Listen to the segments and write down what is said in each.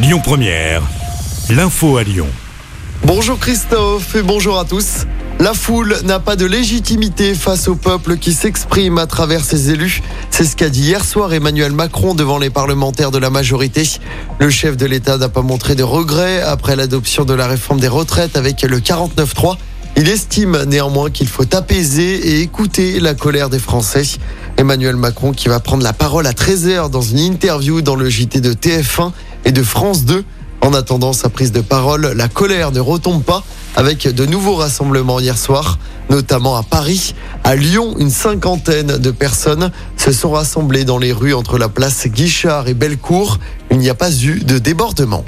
Lyon Première, l'info à Lyon. Bonjour Christophe et bonjour à tous. La foule n'a pas de légitimité face au peuple qui s'exprime à travers ses élus. C'est ce qu'a dit hier soir Emmanuel Macron devant les parlementaires de la majorité. Le chef de l'État n'a pas montré de regret après l'adoption de la réforme des retraites avec le 49-3. Il estime néanmoins qu'il faut apaiser et écouter la colère des Français. Emmanuel Macron qui va prendre la parole à 13h dans une interview dans le JT de TF1 et de France 2. En attendant sa prise de parole, la colère ne retombe pas avec de nouveaux rassemblements hier soir, notamment à Paris. À Lyon, une cinquantaine de personnes se sont rassemblées dans les rues entre la place Guichard et Bellecour. Il n'y a pas eu de débordement.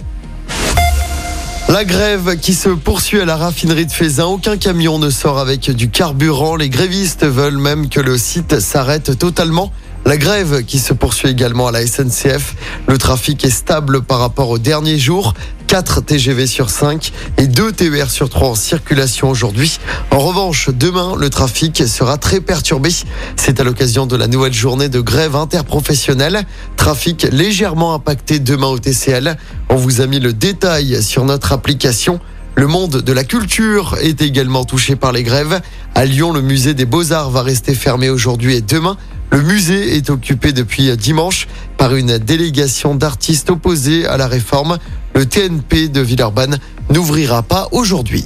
La grève qui se poursuit à la raffinerie de Fézin. Aucun camion ne sort avec du carburant. Les grévistes veulent même que le site s'arrête totalement. La grève qui se poursuit également à la SNCF. Le trafic est stable par rapport aux derniers jours. 4 TGV sur 5 et 2 TER sur 3 en circulation aujourd'hui. En revanche, demain, le trafic sera très perturbé. C'est à l'occasion de la nouvelle journée de grève interprofessionnelle. Trafic légèrement impacté demain au TCL. On vous a mis le détail sur notre application. Le monde de la culture est également touché par les grèves. À Lyon, le musée des beaux-arts va rester fermé aujourd'hui et demain. Le musée est occupé depuis dimanche par une délégation d'artistes opposés à la réforme. Le TNP de Villeurbanne n'ouvrira pas aujourd'hui.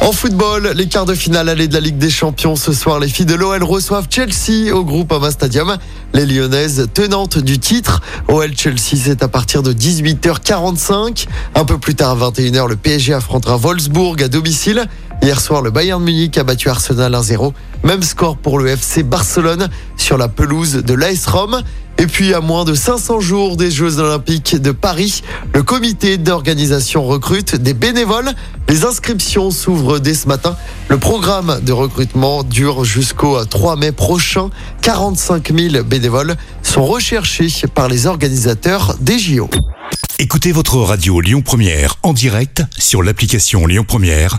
En football, les quarts de finale allée de la Ligue des Champions ce soir, les filles de l'OL reçoivent Chelsea au groupe Ama Stadium. Les Lyonnaises tenantes du titre. OL Chelsea, c'est à partir de 18h45. Un peu plus tard à 21h, le PSG affrontera Wolfsburg à domicile. Hier soir, le Bayern Munich a battu Arsenal 1-0. Même score pour le FC Barcelone sur la pelouse de l'AS Rome. Et puis, à moins de 500 jours des Jeux Olympiques de Paris, le comité d'organisation recrute des bénévoles. Les inscriptions s'ouvrent dès ce matin. Le programme de recrutement dure jusqu'au 3 mai prochain. 45 000 bénévoles sont recherchés par les organisateurs des JO. Écoutez votre radio Lyon Première en direct sur l'application Lyon Première,